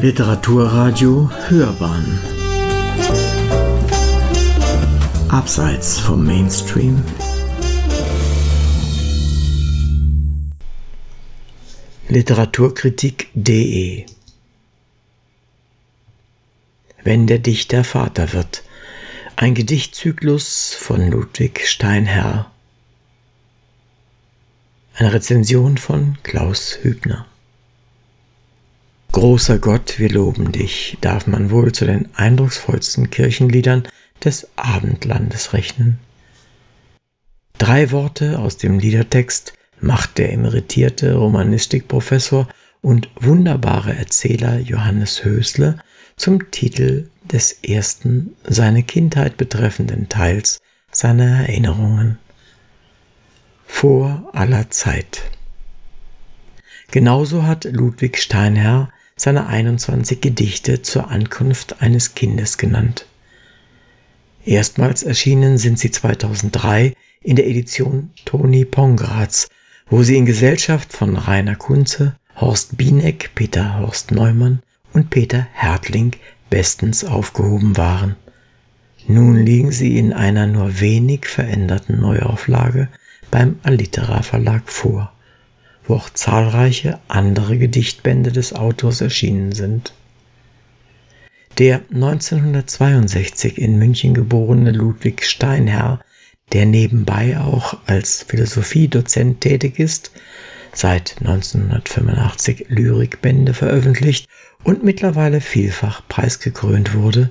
Literaturradio Hörbahn Abseits vom Mainstream Literaturkritik.de Wenn der Dichter Vater wird. Ein Gedichtzyklus von Ludwig Steinherr. Eine Rezension von Klaus Hübner. Großer Gott, wir loben dich, darf man wohl zu den eindrucksvollsten Kirchenliedern des Abendlandes rechnen. Drei Worte aus dem Liedertext macht der emeritierte Romanistikprofessor und wunderbare Erzähler Johannes Hösle zum Titel des ersten seine Kindheit betreffenden Teils seiner Erinnerungen. Vor aller Zeit. Genauso hat Ludwig Steinherr seine 21 Gedichte zur Ankunft eines Kindes genannt. Erstmals erschienen sind sie 2003 in der Edition Toni Pongratz, wo sie in Gesellschaft von Rainer Kunze, Horst Bieneck, Peter Horst Neumann und Peter Hertling bestens aufgehoben waren. Nun liegen sie in einer nur wenig veränderten Neuauflage beim Allitera Verlag vor wo auch zahlreiche andere Gedichtbände des Autors erschienen sind. Der 1962 in München geborene Ludwig Steinherr, der nebenbei auch als Philosophiedozent tätig ist, seit 1985 Lyrikbände veröffentlicht und mittlerweile vielfach preisgekrönt wurde,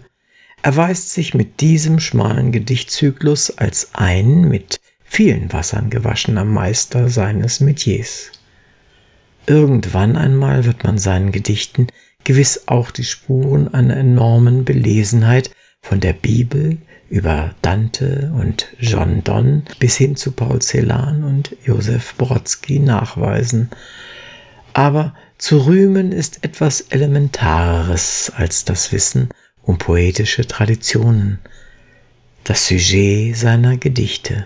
erweist sich mit diesem schmalen Gedichtzyklus als ein mit vielen Wassern gewaschener Meister seines Metiers. Irgendwann einmal wird man seinen Gedichten gewiss auch die Spuren einer enormen Belesenheit von der Bibel über Dante und John Donne bis hin zu Paul Celan und Josef Brodsky nachweisen. Aber zu rühmen ist etwas Elementareres als das Wissen um poetische Traditionen, das Sujet seiner Gedichte.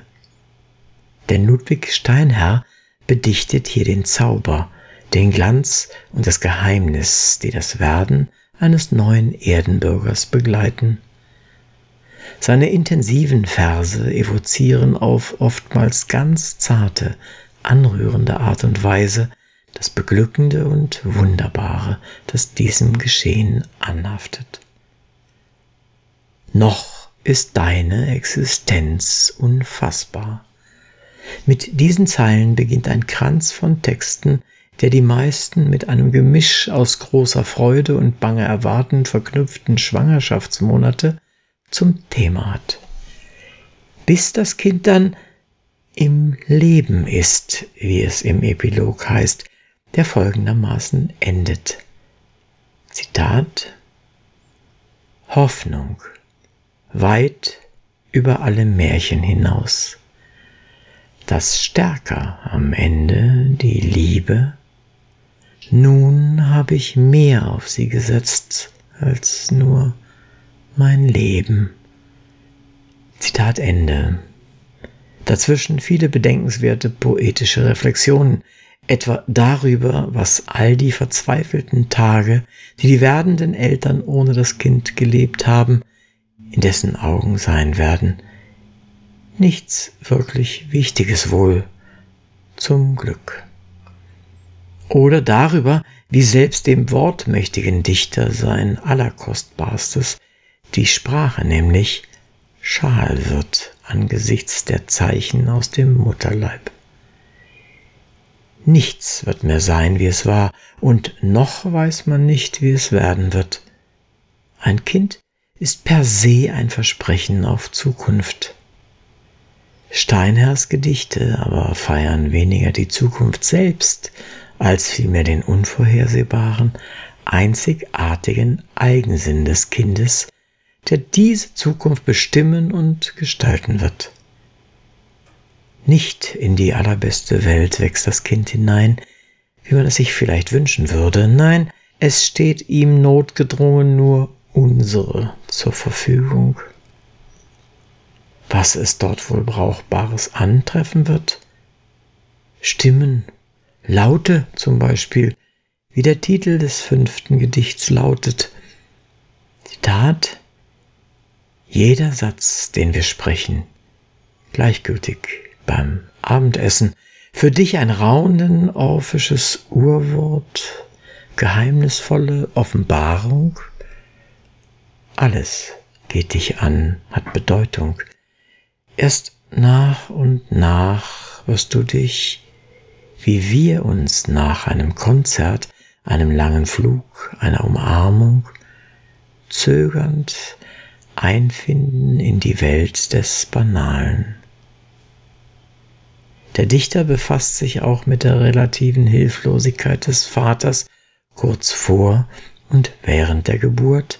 Denn Ludwig Steinherr bedichtet hier den Zauber, den Glanz und das Geheimnis, die das Werden eines neuen Erdenbürgers begleiten. Seine intensiven Verse evozieren auf oftmals ganz zarte, anrührende Art und Weise das Beglückende und Wunderbare, das diesem Geschehen anhaftet. Noch ist deine Existenz unfassbar. Mit diesen Zeilen beginnt ein Kranz von Texten, der die meisten mit einem Gemisch aus großer Freude und banger Erwarten verknüpften Schwangerschaftsmonate zum Thema hat. Bis das Kind dann im Leben ist, wie es im Epilog heißt, der folgendermaßen endet. Zitat Hoffnung weit über alle Märchen hinaus. Das stärker am Ende die Liebe nun habe ich mehr auf sie gesetzt als nur mein Leben. Zitat Ende. Dazwischen viele bedenkenswerte poetische Reflexionen, etwa darüber, was all die verzweifelten Tage, die die werdenden Eltern ohne das Kind gelebt haben, in dessen Augen sein werden. Nichts wirklich Wichtiges wohl, zum Glück oder darüber, wie selbst dem wortmächtigen Dichter sein Allerkostbarstes, die Sprache nämlich, schal wird angesichts der Zeichen aus dem Mutterleib. Nichts wird mehr sein, wie es war, und noch weiß man nicht, wie es werden wird. Ein Kind ist per se ein Versprechen auf Zukunft. Steinherrs Gedichte aber feiern weniger die Zukunft selbst als vielmehr den unvorhersehbaren, einzigartigen Eigensinn des Kindes, der diese Zukunft bestimmen und gestalten wird. Nicht in die allerbeste Welt wächst das Kind hinein, wie man es sich vielleicht wünschen würde, nein, es steht ihm notgedrungen nur unsere zur Verfügung. Was es dort wohl Brauchbares antreffen wird? Stimmen, Laute zum Beispiel, wie der Titel des fünften Gedichts lautet. Zitat Jeder Satz, den wir sprechen, gleichgültig beim Abendessen, für dich ein raunen orphisches Urwort, geheimnisvolle Offenbarung, alles geht dich an, hat Bedeutung. Erst nach und nach wirst du dich, wie wir uns nach einem Konzert, einem langen Flug, einer Umarmung, zögernd einfinden in die Welt des Banalen. Der Dichter befasst sich auch mit der relativen Hilflosigkeit des Vaters kurz vor und während der Geburt,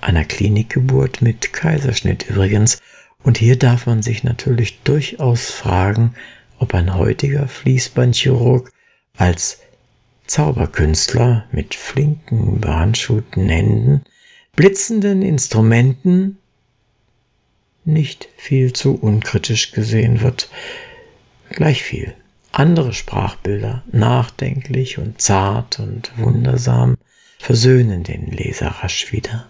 einer Klinikgeburt mit Kaiserschnitt übrigens, und hier darf man sich natürlich durchaus fragen, ob ein heutiger Fließbandchirurg als Zauberkünstler mit flinken, behandschuhten Händen, blitzenden Instrumenten nicht viel zu unkritisch gesehen wird. Gleich viel. Andere Sprachbilder, nachdenklich und zart und wundersam, versöhnen den Leser rasch wieder.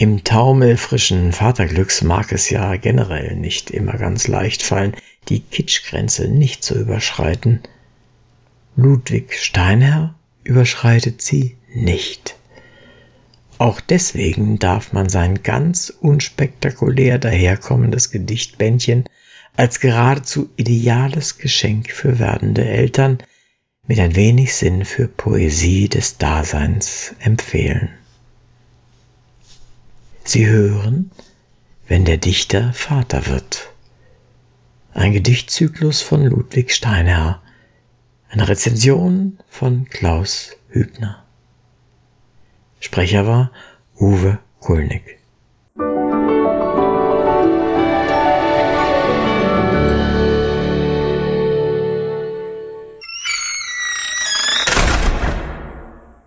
Im taumelfrischen Vaterglücks mag es ja generell nicht immer ganz leicht fallen, die Kitschgrenze nicht zu überschreiten. Ludwig Steinherr überschreitet sie nicht. Auch deswegen darf man sein ganz unspektakulär daherkommendes Gedichtbändchen als geradezu ideales Geschenk für werdende Eltern mit ein wenig Sinn für Poesie des Daseins empfehlen. Sie hören, wenn der Dichter Vater wird. Ein Gedichtzyklus von Ludwig Steinherr. Eine Rezension von Klaus Hübner. Sprecher war Uwe Kulnig.